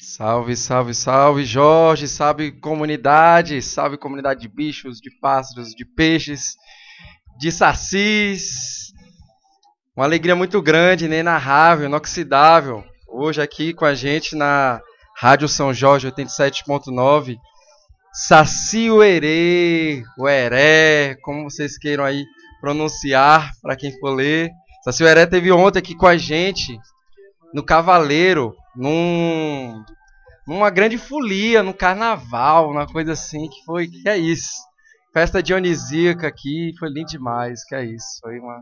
Salve, salve, salve, Jorge, salve comunidade, salve comunidade de bichos, de pássaros, de peixes, de sacis. Uma alegria muito grande, inenarrável, inoxidável. Hoje aqui com a gente na Rádio São Jorge 87.9, Saci Uerê, Ueré, como vocês queiram aí pronunciar para quem for ler. Saci Ueré teve ontem aqui com a gente no Cavaleiro, num, numa grande folia, no carnaval, uma coisa assim, que foi, que é isso. Festa dionisíaca aqui, foi lindo demais, que é isso. Foi uma,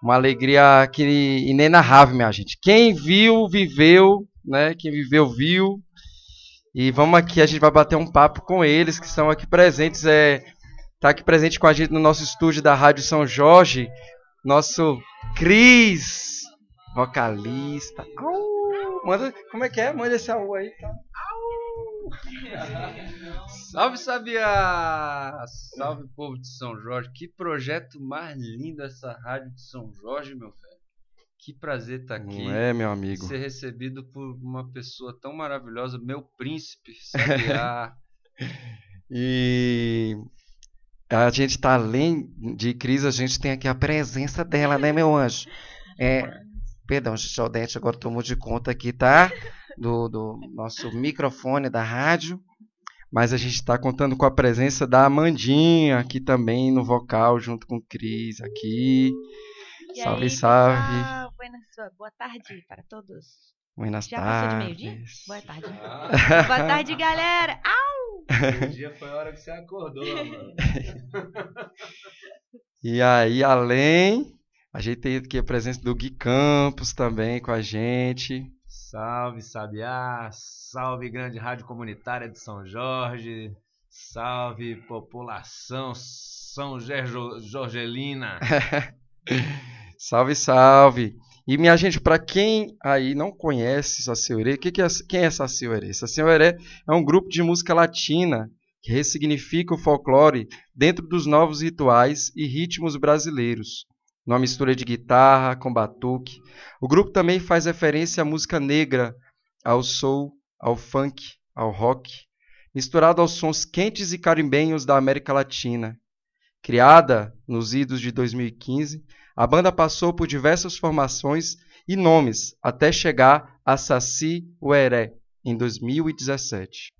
uma alegria que inenarrável, minha gente. Quem viu, viveu, né? Quem viveu, viu. E vamos aqui, a gente vai bater um papo com eles que estão aqui presentes. É, tá aqui presente com a gente no nosso estúdio da Rádio São Jorge, nosso Cris, vocalista. Manda, como é que é? Manda esse au aí, tá? Salve, Sabia! Salve, povo de São Jorge. Que projeto mais lindo essa rádio de São Jorge, meu velho. Que prazer estar tá aqui. Não é, meu amigo. Ser recebido por uma pessoa tão maravilhosa, meu príncipe, Sabiá. e a gente está além de Cris, a gente tem aqui a presença dela, né, meu anjo? É, Perdão, Xodete, agora tomou de conta aqui, tá? Do, do nosso microfone da rádio. Mas a gente está contando com a presença da Amandinha aqui também no vocal, junto com o Cris aqui. E salve, aí, salve. pessoal? Buenas- boa tarde para todos. Buenas Já passou de meio-dia? Boa tarde. Boa tarde, galera. Au! O dia foi a hora que você acordou, mano. E aí, além, a gente tem aqui a presença do Gui Campos também com a gente. Salve, Sabiá. Salve, grande rádio comunitária de São Jorge. Salve, população São Gerjo- Jorgelina. Salve, salve. E minha gente, para quem aí não conhece Saci Uerê, que que é, quem é Saci Uerê? Saci Uerê é um grupo de música latina que ressignifica o folclore dentro dos novos rituais e ritmos brasileiros. Numa mistura de guitarra com batuque. O grupo também faz referência à música negra, ao soul, ao funk, ao rock, misturado aos sons quentes e carimbenhos da América Latina. Criada nos idos de 2015, a banda passou por diversas formações e nomes até chegar a Saci Ueré em 2017.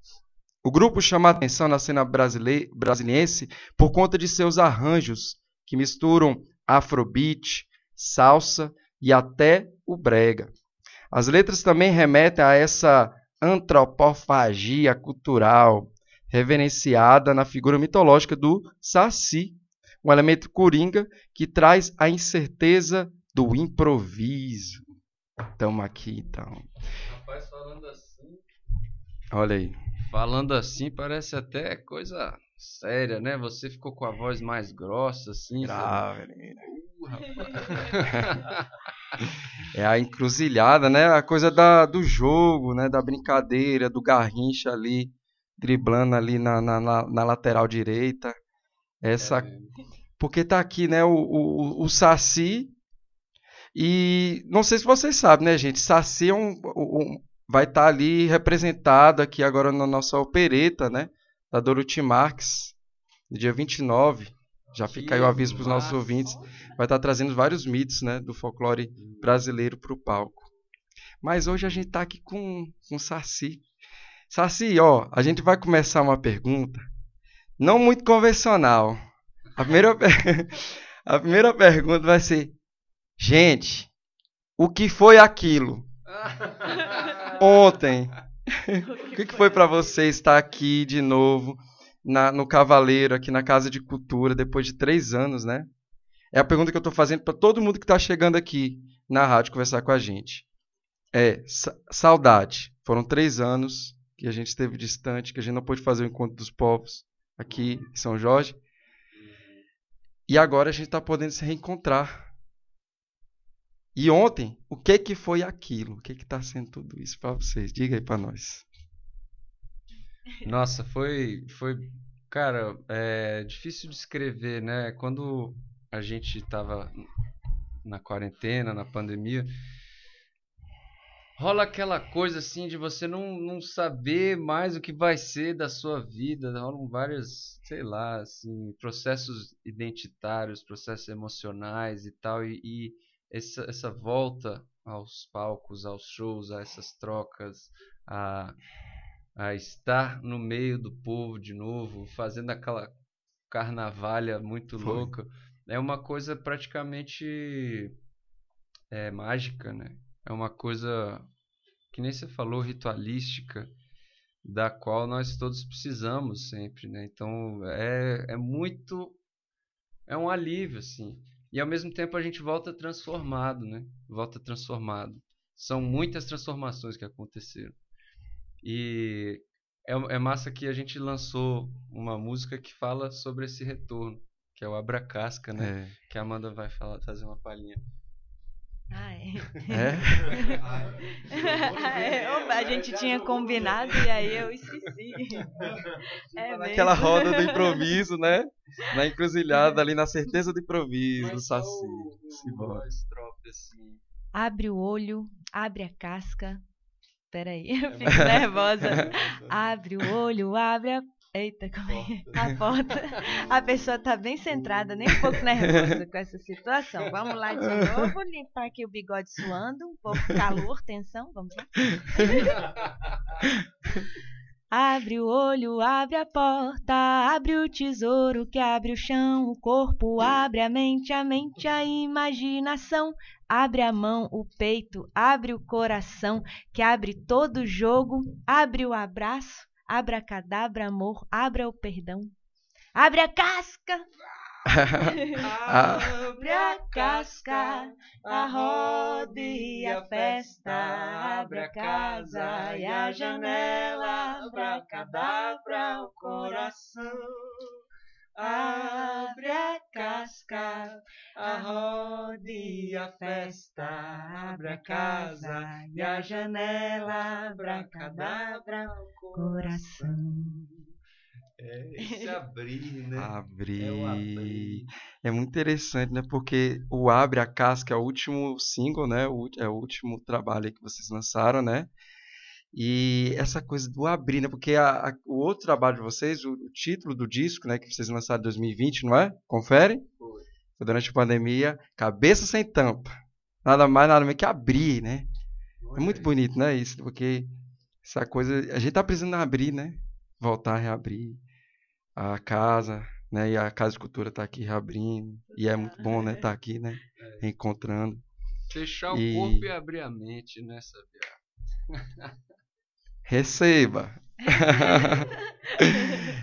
O grupo chama a atenção na cena brasile- brasiliense por conta de seus arranjos que misturam afrobeat, salsa e até o brega. As letras também remetem a essa antropofagia cultural reverenciada na figura mitológica do Saci, um elemento coringa que traz a incerteza do improviso. Estamos aqui, então. Rapaz, falando assim. Olha aí. Falando assim, parece até coisa séria, né? Você ficou com a voz mais grossa, assim. Grave, Uh, rapaz. É a encruzilhada, né? A coisa da, do jogo, né? Da brincadeira, do garrincha ali, driblando ali na, na, na- lateral direita. Essa, porque tá aqui, né? O, o, o Saci. E não sei se vocês sabem, né, gente? Saci é um, um- vai estar ali representado aqui agora na nossa opereta, né? Da Dorothy Marx, no dia 29. Já fica aí o aviso para os nossos ouvintes vai estar trazendo vários mitos né, do folclore brasileiro para o palco. Mas hoje a gente está aqui com, com Saci. Saci, ó, a gente vai começar uma pergunta não muito convencional. A primeira, a primeira pergunta vai ser: gente, o que foi aquilo ontem? O que, que foi para você estar aqui de novo na- no Cavaleiro, aqui na Casa de Cultura, depois de três anos, né? É a pergunta que eu estou fazendo para todo mundo que está chegando aqui na rádio conversar com a gente. É, sa- saudade. Foram três anos que a gente esteve distante, que a gente não pôde fazer o encontro dos povos aqui em São Jorge. E agora a gente está podendo se reencontrar. E ontem, o que que foi aquilo? O que que está sendo tudo isso para vocês? Diga aí para nós. Nossa, foi, foi, cara, é difícil de escrever, né? Quando a gente tava na quarentena, na pandemia, rola aquela coisa assim de você não, não saber mais o que vai ser da sua vida. Rolam vários, sei lá, assim, processos identitários, processos emocionais e tal. E, e essa, essa volta aos palcos, aos shows, a essas trocas, a, a estar no meio do povo de novo, fazendo aquela carnavalha muito Foi. louca, é uma coisa praticamente é, mágica, né? É uma coisa que nem você falou, ritualística, da qual nós todos precisamos sempre, né? Então é, é muito. É um alívio, assim. E ao mesmo tempo a gente volta transformado, né? Volta transformado. São muitas transformações que aconteceram. E é, é massa que a gente lançou uma música que fala sobre esse retorno, que é o Abra Casca, né? É. Que a Amanda vai falar, fazer uma palhinha. Ah, é. É? Opa, a gente tinha combinado e aí eu esqueci. É Naquela roda do improviso, né? Na encruzilhada ali, na certeza do improviso, do Saci. Estrofe assim. Abre o olho, abre a casca. Peraí, eu É fico nervosa. Abre o olho, abre a. Eita, como é? A porta. A pessoa tá bem centrada, nem um pouco nervosa com essa situação. Vamos lá de novo, limpar aqui o bigode suando, um pouco calor, tensão, vamos lá. Abre o olho, abre a porta, abre o tesouro que abre o chão, o corpo abre a mente, a mente a imaginação, abre a mão, o peito, abre o coração, que abre todo o jogo, abre o abraço, abra cadabra amor, abra o perdão. Abre a casca, abre a casca, a roda e a festa, abre a casa e a janela, abra cadabra o coração. Abre a casca, a roda e a festa, abre a casa e a janela, abra cadabra o coração. É esse abrir, né? Abrir. É abrir. É muito interessante, né? Porque o Abre a Casca é o último single, né? É o último trabalho aí que vocês lançaram, né? E essa coisa do abrir, né? Porque a- a- o outro trabalho de vocês, o, o título do disco, né? Que vocês lançaram em 2020, não é? Confere? Foi. Foi durante a pandemia. Cabeça sem tampa. Nada mais, nada menos que abrir, né? É muito bonito, né? Isso, porque essa coisa. A gente tá precisando abrir, né? Voltar a reabrir a casa, né? E a Casa de Cultura tá aqui reabrindo. E é muito bom, né? Tá aqui, né? Reencontrando. Fechar E- o corpo e abrir a mente, né, Sabiá? Receba!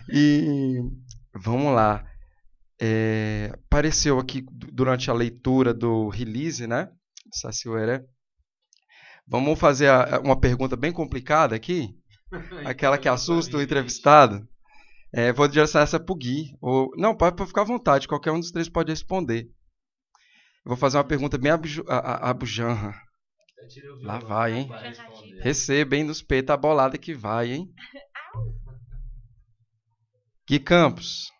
e vamos lá. É, apareceu aqui du- durante a leitura do release, né? de Saci Ueré. Vamos fazer a- uma pergunta bem complicada aqui. Aquela que assusta o entrevistado. É, vou direcionar essa pro Gui. Ou, não, pode, ficar à vontade. Qualquer um dos três pode responder. Eu vou fazer uma pergunta bem abujanra. Lá vai, hein? Receba, hein? Nos peitos a bolada que vai, hein? Gui Campos.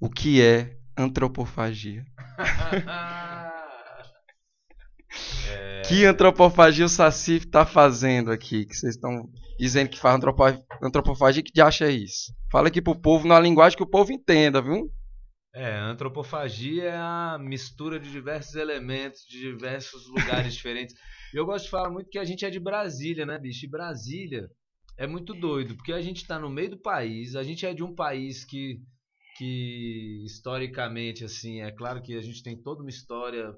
O que é antropofagia? Que antropofagia o Saci está fazendo aqui? Que vocês estão dizendo que faz antropo- antropofagia, que de acha isso? Fala aqui pro povo numa linguagem que o povo entenda, viu? É, antropofagia é a mistura de diversos elementos, de diversos lugares diferentes. E eu gosto de falar muito que a gente é de Brasília, né, bicho? E Brasília é muito doido, porque a gente tá no meio do país, a gente é de um país que, que historicamente, assim, é claro que a gente tem toda uma história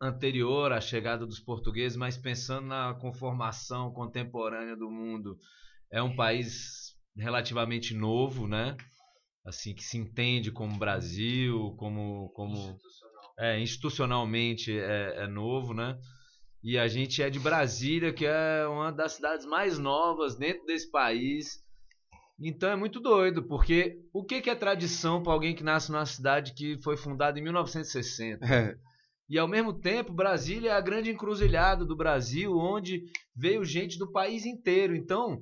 anterior à chegada dos portugueses, mas pensando na conformação contemporânea do mundo, é um país relativamente novo, né? Assim que se entende como Brasil, como como é, institucionalmente é, é novo, né? E a gente é de Brasília, que é uma das cidades mais novas dentro desse país. Então é muito doido, porque o que que é tradição para alguém que nasce numa cidade que foi fundada em 1960? É, E ao mesmo tempo, Brasília é a grande encruzilhada do Brasil, onde veio gente do país inteiro. Então,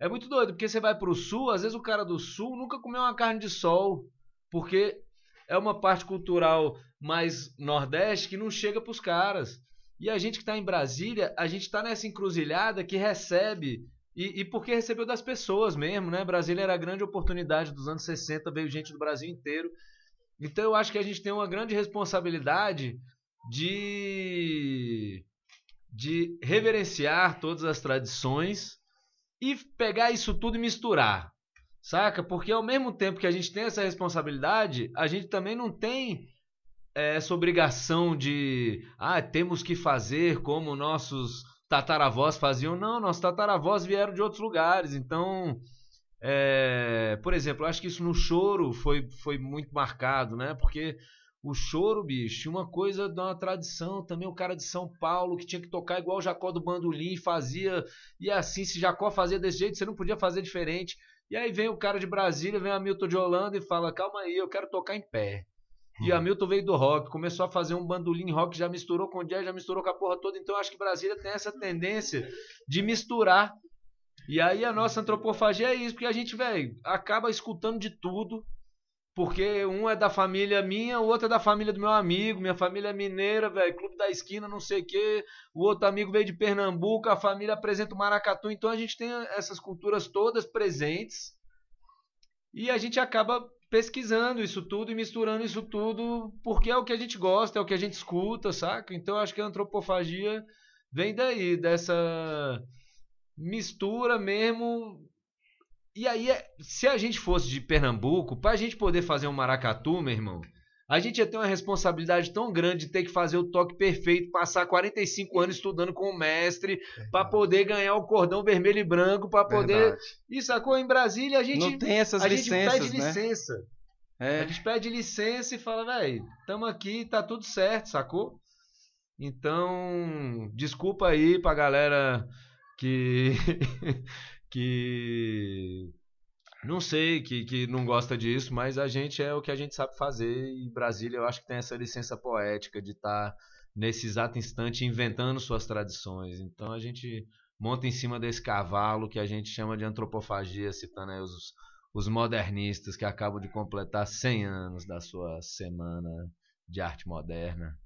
é muito doido, porque você vai para o sul, às vezes o cara do sul nunca comeu uma carne de sol, porque é uma parte cultural mais nordeste que não chega para os caras. E a gente que está em Brasília, a gente está nessa encruzilhada que recebe e, e, porque recebeu das pessoas mesmo, né? Brasília era a grande oportunidade dos anos 60, veio gente do Brasil inteiro. Então eu acho que a gente tem uma grande responsabilidade de, de reverenciar todas as tradições e pegar isso tudo e misturar. Saca? Porque ao mesmo tempo que a gente tem essa responsabilidade, a gente também não tem é, essa obrigação de ah, temos que fazer como nossos tataravós faziam. Não, nossos tataravós vieram de outros lugares. Então, é, por exemplo, acho que isso no choro foi, foi muito marcado, né? Porque o choro, bicho, uma coisa de uma tradição também. O cara de São Paulo que tinha que tocar igual o Jacó do Bandolim fazia. E assim, se Jacó fazia desse jeito, você não podia fazer diferente. E aí vem o cara de Brasília, vem Hamilton de Holanda e fala: calma aí, eu quero tocar em pé. E a Milton veio do rock, começou a fazer um bandolim rock, já misturou com jazz, já misturou com a porra toda. Então eu acho que Brasília tem essa tendência de misturar. E aí a nossa antropofagia é isso, porque a gente, velho, acaba escutando de tudo. Porque um é da família minha, o outro é da família do meu amigo. Minha família é mineira, velho, clube da esquina, não sei o quê. O outro amigo veio de Pernambuco, a família apresenta o maracatu. Então a gente tem essas culturas todas presentes. E a gente acaba pesquisando isso tudo e misturando isso tudo, porque é o que a gente gosta, é o que a gente escuta, saca? Então eu acho que a antropofagia vem daí, dessa mistura mesmo. E aí, é, se a gente fosse de Pernambuco, para a gente poder fazer um maracatu, meu irmão, a gente ia ter uma responsabilidade tão grande de ter que fazer o toque perfeito, passar 45 anos estudando com o mestre, para poder ganhar o cordão vermelho e branco, para poder. E sacou? Em Brasília a gente. Não tem essas a licenças. A gente pede licença. Né? É. A gente pede licença e fala, velho, estamos aqui, tá tudo certo, sacou? Então, desculpa aí pra galera que. que não sei, que, que não gosta disso, mas a gente é o que a gente sabe fazer e Brasília eu acho que tem essa licença poética de estar tá nesse exato instante inventando suas tradições. Então a gente monta em cima desse cavalo que a gente chama de antropofagia, citando aí os, os modernistas que acabam de completar 100 anos da sua semana de arte moderna.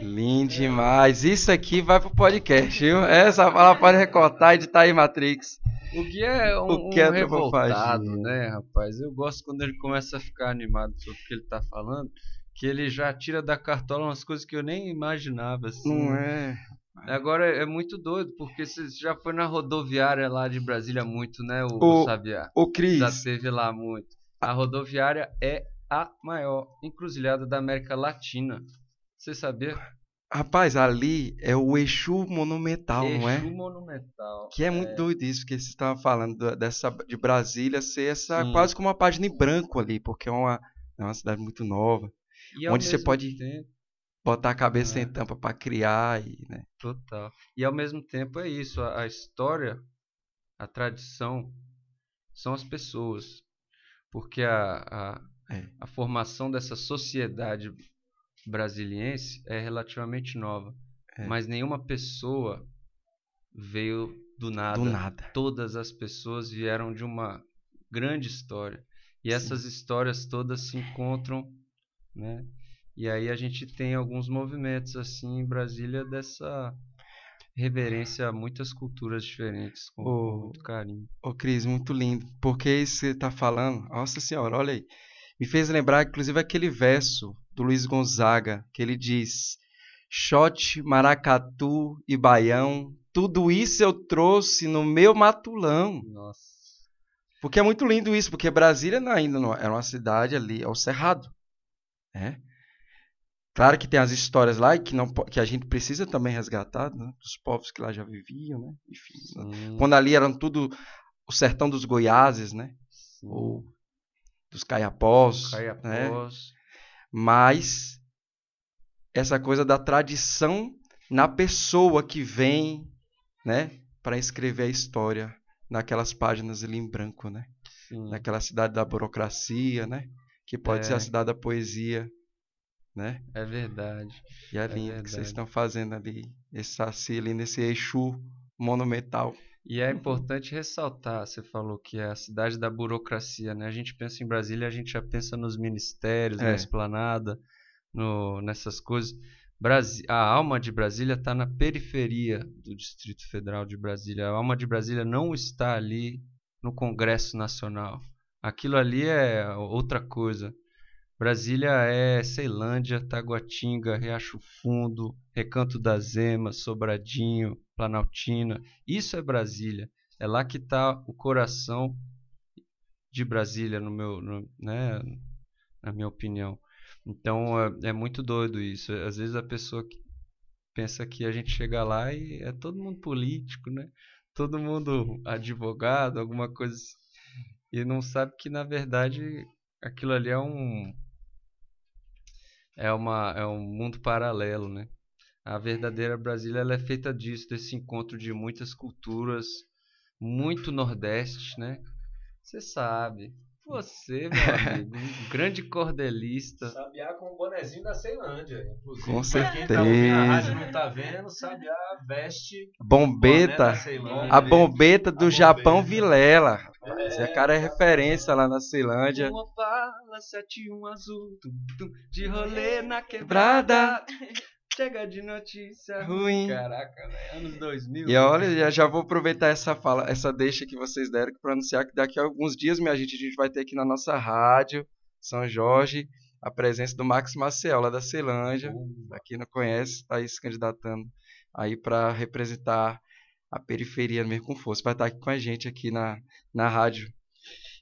Lindo demais. Isso aqui vai pro podcast, viu? Essa fala pode recortar e editar aí, Matrix. O que é um, o que é um revoltado, né, rapaz? Eu gosto quando ele começa a ficar animado sobre o que ele tá falando, que ele já tira da cartola umas coisas que eu nem imaginava, assim. Não é? Agora é muito doido, porque você já foi na rodoviária lá de Brasília muito, né, o, o Sabiá? O Cris. Já esteve lá muito. A rodoviária é a maior encruzilhada da América Latina. Você sabia? Rapaz, ali é o Exu Monumental, Exu não é? Exu Monumental. Que é, é, muito doido isso, que vocês estavam falando dessa, de Brasília ser essa quase como uma página em branco ali, porque é uma, é uma cidade muito nova. E onde você pode tempo, botar a cabeça é. em tampa para criar. E, né? Total. E ao mesmo tempo é isso, a, a história, a tradição, são as pessoas. Porque a, a, é. a formação dessa sociedade brasiliense é relativamente nova. É. Mas nenhuma pessoa veio do nada. do nada. Todas as pessoas vieram de uma grande história. E Sim. essas histórias todas se encontram, né? E aí a gente tem alguns movimentos assim em Brasília dessa reverência a muitas culturas diferentes com oh, muito carinho. Ô Cris, muito lindo. Porque isso que você está falando, nossa senhora, olha aí. Me fez lembrar, inclusive, aquele verso do Luiz Gonzaga, que ele diz: Shot, maracatu e baião, tudo isso eu trouxe no meu matulão. Nossa. Porque é muito lindo isso, porque Brasília ainda não é uma cidade ali, é o Cerrado. É. Claro que tem as histórias lá que, não, que a gente precisa também resgatar, né? dos povos que lá já viviam, né? Enfim, né? quando ali eram tudo o sertão dos Goiáses, né? Ou dos Caiapós. Caiapós. Né? Mas essa coisa da tradição na pessoa que vem, né, para escrever a história naquelas páginas ali em branco, né? Sim. Naquela cidade da burocracia, né? Que pode é. ser a cidade da poesia, né? É verdade. E é lindo que vocês estão fazendo ali, esse saci ali nesse eixo monumental. E é importante ressaltar, você falou que é a cidade da burocracia, né? A gente pensa em Brasília, a gente já pensa nos ministérios, é. na esplanada, no, nessas coisas. Brasi a alma de Brasília está na periferia do Distrito Federal de Brasília. A alma de Brasília não está ali no Congresso Nacional. Aquilo ali é outra coisa. Brasília é Ceilândia, Taguatinga, Riacho Fundo, Recanto das Emas, Sobradinho, Planaltina. Isso é Brasília. É lá que está o coração de Brasília, no meu, no, né, na minha opinião. Então é, é, muito doido isso. Às vezes a pessoa pensa que a gente chega lá e é todo mundo político, né? Todo mundo advogado, alguma coisa assim. E não sabe que na verdade aquilo ali é um é uma é um mundo paralelo, né? A verdadeira Brasília ela é feita disso, desse encontro de muitas culturas, muito nordeste, né? Você sabe. Você, meu amigo, um grande cordelista. Sabiá com o bonezinho da Ceilândia, inclusive. Com certeza. Quem tá ouvindo a rádio não tá vendo, Sabiá veste bombeta, a bombeta do a Japão bombeta. Vilela. É. Esse cara é referência lá na Ceilândia. Uma bala, 71 azul, tum, tum, de rolê na quebrada. Chega de notícia ruim. Caraca, né? anos 2000. E olha, já, já vou aproveitar essa fala, essa deixa que vocês deram para anunciar que daqui a alguns dias, minha gente, a gente vai ter aqui na nossa rádio São Jorge a presença do Max Maciel, lá da Ceilândia. Uh. Pra quem não conhece, está aí se candidatando aí para representar a periferia mesmo com força. Vai estar aqui com a gente aqui na, na rádio.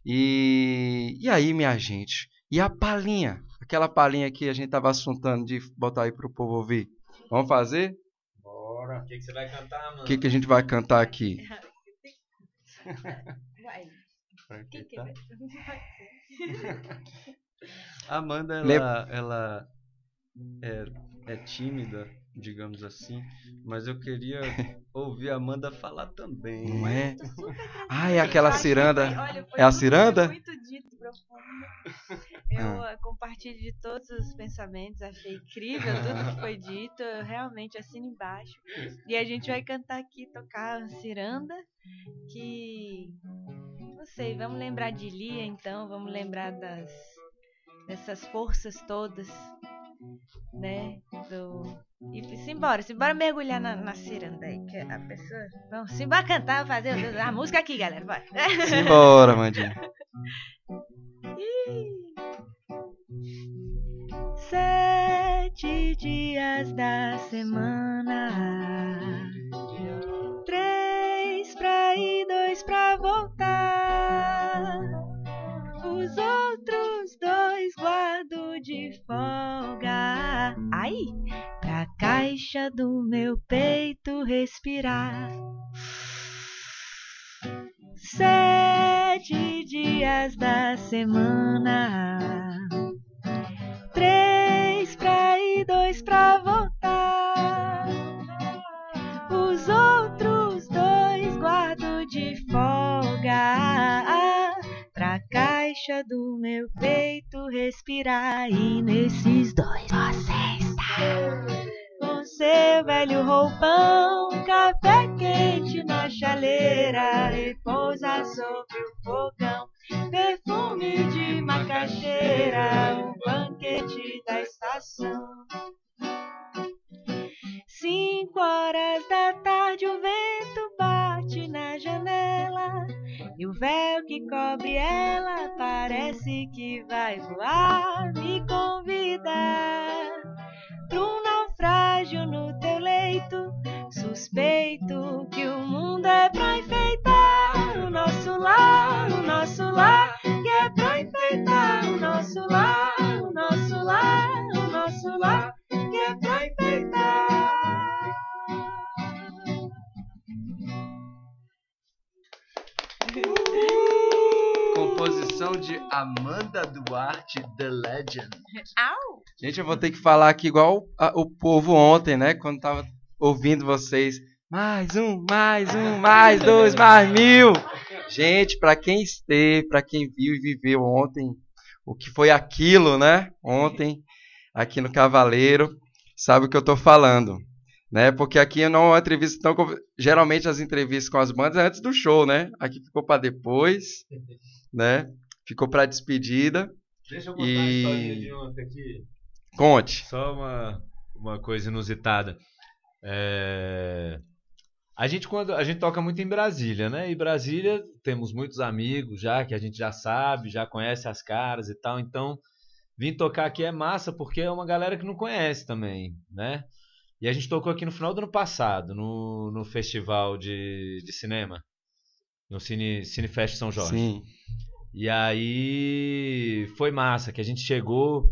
E, e aí, minha gente? E a palhinha? Aquela palhinha que a gente tava assuntando de botar aí pro povo ouvir. Vamos fazer? Bora. O que, que você vai cantar, mano? O que, que a gente vai cantar aqui? Vai. O que, que vai... Amanda, ela, ela é, é tímida digamos assim, mas eu queria ouvir a Amanda falar também. Não é? Ah, é aquela ciranda. Olha, é a ciranda? Muito dito, profundo. Eu ah. compartilho de todos os pensamentos, achei incrível tudo que foi dito, eu realmente assino embaixo. E a gente vai cantar aqui, tocar a ciranda, que não sei, vamos lembrar de Lia então, vamos lembrar das dessas forças todas né? Do... E simbora, simbora mergulhar na, na ciranda aí, que a pessoa. Vamos, simbora cantar, fazer a música aqui, galera. Bora. Simbora, Mandinha. Sete dias da semana, três pra ir, dois pra voltar. Os outros folga. Ai, pra caixa do meu peito respirar. Sete dias da semana, três pra ir, dois pra voltar. Do meu peito respirar. E nesses dois você está com seu velho roupão, café quente na chaleira, repousa sobre o fogão. Perfume de macaxeira, um banquete da estação. Cinco horas da tarde, o vento. E o véu que cobre ela parece que vai voar. Me convida para um naufrágio no teu leito. Suspeito que o mundo é pra enfeitar o nosso lar, o nosso lar. Que é pra enfeitar o nosso lar, o nosso lar, o nosso lar. De Amanda Duarte, The Legend. Au! Gente, eu vou ter que falar aqui igual a, o povo ontem, né? Quando tava ouvindo vocês. Mais um, mais um, mais dois, mais mil. Gente, para quem esteve, para quem viu e viveu ontem, o que foi aquilo, né? Ontem, aqui no Cavaleiro, sabe o que eu tô falando né? Porque aqui não é uma entrevista tão. Geralmente as entrevistas com as bandas é antes do show, né? Aqui ficou para depois, né? Ficou para despedida. Deixa eu contar e... a história de ontem aqui. Conte. Só uma, uma coisa inusitada. É... A gente quando a gente toca muito em Brasília, né? E Brasília temos muitos amigos já que a gente já sabe, já conhece as caras e tal. Então, vir tocar aqui é massa porque é uma galera que não conhece também, né? E a gente tocou aqui no final do ano passado, no, no festival de, de cinema, no Cine, Cinefest São Jorge. Sim. E aí foi massa, que a gente chegou.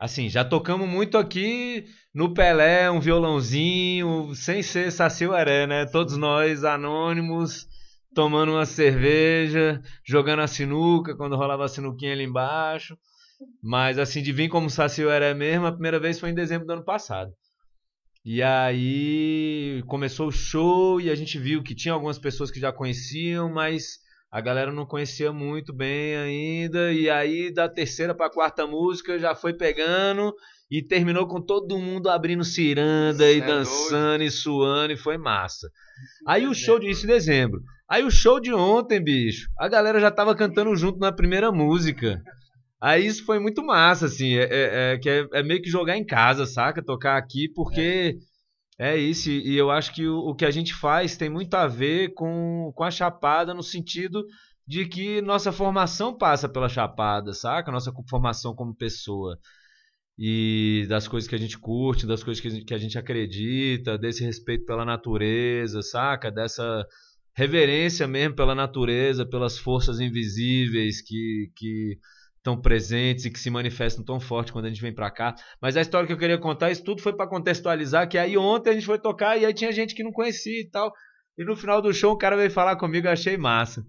Assim, já tocamos muito aqui no Pelé, um violãozinho, sem ser Saci Aré, né? Todos nós anônimos, tomando uma cerveja, jogando a sinuca, quando rolava a sinuquinha ali embaixo. Mas assim, de vir como Saci Aré mesmo, a primeira vez foi em dezembro do ano passado. E aí começou o show e a gente viu que tinha algumas pessoas que já conheciam, mas a galera não conhecia muito bem ainda. E aí, da terceira para a quarta música, já foi pegando e terminou com todo mundo abrindo ciranda e é dançando e suando e foi massa. Aí o show de isso em dezembro. Aí o show de ontem, bicho, a galera já tava cantando junto na primeira música. Aí isso foi muito massa, assim, é, é, é que é, é, meio que jogar em casa, saca? Tocar aqui, porque é isso, e eu acho que o, o, que a gente faz tem muito a ver com, com a Chapada, no sentido de que nossa formação passa pela Chapada, saca? Nossa formação como pessoa. E das coisas que a gente curte, das coisas que a gente, que a gente acredita, desse respeito pela natureza, saca? Dessa reverência mesmo pela natureza, pelas forças invisíveis que, que tão presentes e que se manifestam tão forte quando a gente vem para cá. Mas a história que eu queria contar, isso tudo foi para contextualizar, que aí ontem a gente foi tocar e aí tinha gente que não conhecia e tal. E no final do show o cara veio falar comigo, eu achei massa.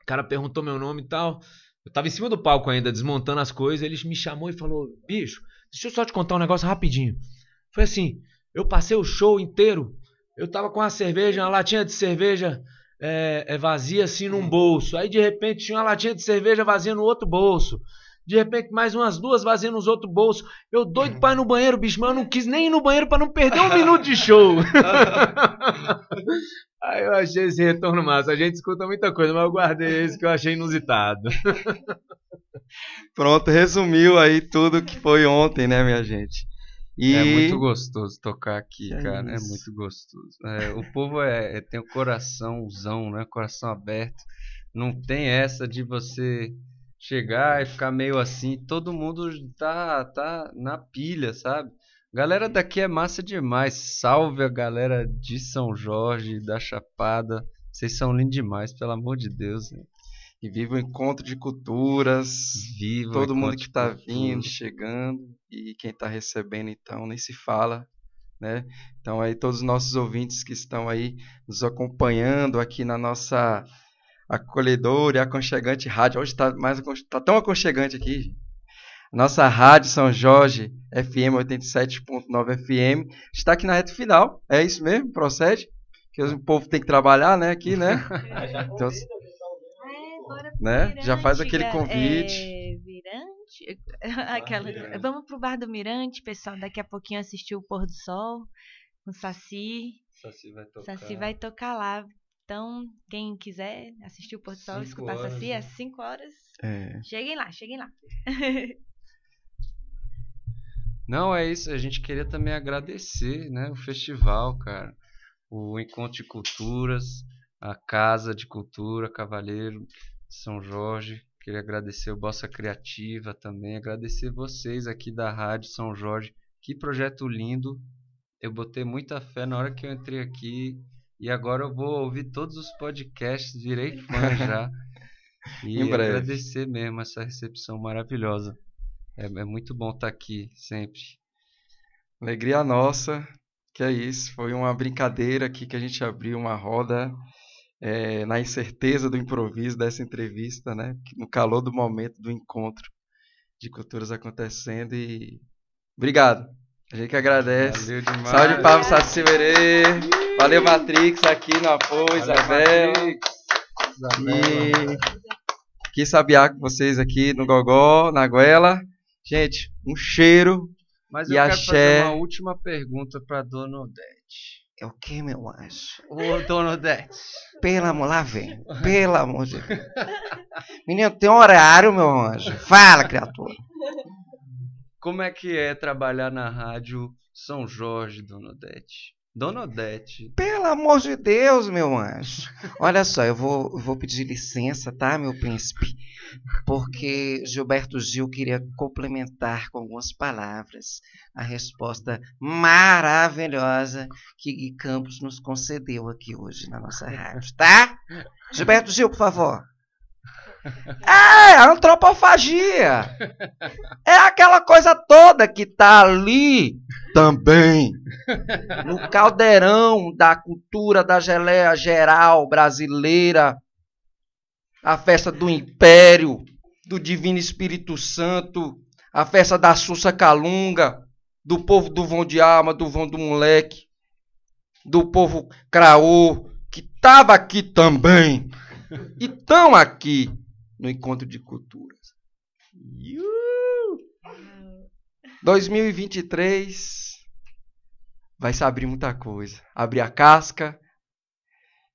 O cara perguntou meu nome e tal. Eu tava em cima do palco ainda, desmontando as coisas, ele me chamou e falou: "Bicho, deixa eu só te contar um negócio rapidinho". Foi assim, eu passei o show inteiro, eu tava com uma cerveja, uma latinha de cerveja é, é vazia assim num bolso. Aí de repente tinha uma latinha de cerveja vazia no outro bolso. De repente, mais umas duas vazias nos outros bolsos. Eu doido pra ir no banheiro, bicho, mas eu não quis nem ir no banheiro para não perder um minuto de show. aí eu achei esse retorno massa. A gente escuta muita coisa, mas eu guardei esse que eu achei inusitado. Pronto, resumiu aí tudo que foi ontem, né, minha gente? E... É muito gostoso tocar aqui, é cara. É isso. É muito gostoso. É, o povo é, é, tem o coraçãozão, né? Coração aberto. Não tem essa de você chegar e ficar meio assim. Todo mundo tá, tá na pilha, sabe? Galera daqui é massa demais. Salve a galera de São Jorge, da Chapada. Vocês são lindos demais, pelo amor de Deus. Né? E viva o encontro de culturas. Viva todo mundo que está vindo, chegando e quem está recebendo, então, nem se fala. Né? Então, aí, todos os nossos ouvintes que estão aí nos acompanhando aqui na nossa acolhedora e aconchegante rádio. Hoje está mais tá tão aconchegante aqui. Nossa rádio São Jorge FM 87.9 FM está aqui na reta final. É isso mesmo? Procede? Que o povo tem que trabalhar, né? Aqui, né? Então, né? Mirante, Já faz aquele convite. É, Mirante, aquela, vamos pro bar do Mirante, pessoal. Daqui a pouquinho assistir o pôr do sol com Saci. Saci vai tocar. Saci vai tocar lá. Então, quem quiser assistir o pôr do sol, escutar horas, Saci, às 5 horas. É. Cheguem lá, cheguem lá. Não, é isso. A gente queria também agradecer, né, o festival, cara, o encontro de culturas, a casa de cultura Cavaleiro são Jorge. Queria agradecer o Bossa Criativa também, agradecer vocês aqui da Rádio São Jorge. Que projeto lindo. Eu botei muita fé na hora que eu entrei aqui e agora eu vou ouvir todos os podcasts, virei fã já. E agradecer mesmo essa recepção maravilhosa. É, é muito bom estar aqui sempre. Alegria nossa, que é isso. Foi uma brincadeira aqui que a gente abriu uma roda é, na incerteza do improviso dessa entrevista, né? No calor do momento do encontro de culturas acontecendo e obrigado. A gente que agradece. Valeu demais. Salve de palmas, Saci Valeu, Matrix, aqui no apoio, Isabela. E que sabiá com vocês aqui no Gogó, na Goela. Gente, um cheiro. Mas e eu quero axé. fazer uma última pergunta para Dona Odete. É o que, meu anjo? Ô, Dona Odete. Pelo amor, lá vem. Pelo amor de Deus. Menino, tem horário, meu anjo. Fala, criatura. Como é que é trabalhar na rádio São Jorge, Dona Odete. Dona Odete. Pelo amor de Deus, meu anjo. Olha só, eu vou, vou pedir licença, tá, meu príncipe? Porque Gilberto Gil queria complementar com algumas palavras a resposta maravilhosa que Gui Campos nos concedeu aqui hoje na nossa rádio, tá? Gilberto Gil, por favor. É, antropofagia. É aquela coisa toda que tá ali também. No caldeirão da cultura da geleia geral brasileira, a festa do Império, do Divino Espírito Santo, a festa da Sussa Calunga, do povo do Vão de Alma, do Vão do Moleque, do povo Craô, que tava aqui também, e tão aqui no encontro de culturas. 2023 vai se abrir muita coisa. Abrir a casca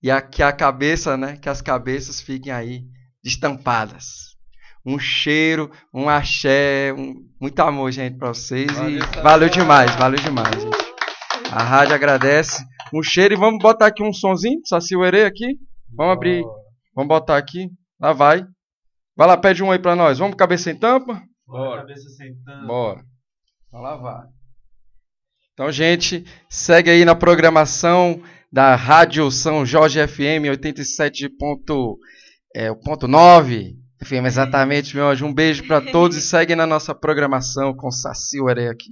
e a, que a cabeça, né? Que as cabeças fiquem aí destampadas. Um cheiro, um axé, um, muito amor, gente, para vocês. Valeu, e valeu demais, valeu demais, gente. A rádio agradece. Um cheiro e vamos botar aqui um sonzinho, Saci Uerê aqui. Vamos abrir. Vamos botar aqui. Lá vai. Vai lá, pede um aí pra nós. Vamos cabeça sem tampa? Bora. Cabeça sem tampa. Bora. Então lá vai. Então, gente, segue aí na programação da Rádio São Jorge FM 87.9 é, ponto 9. FM, exatamente, meu anjo. Um beijo para todos e segue na nossa programação com Saci Uerê aqui.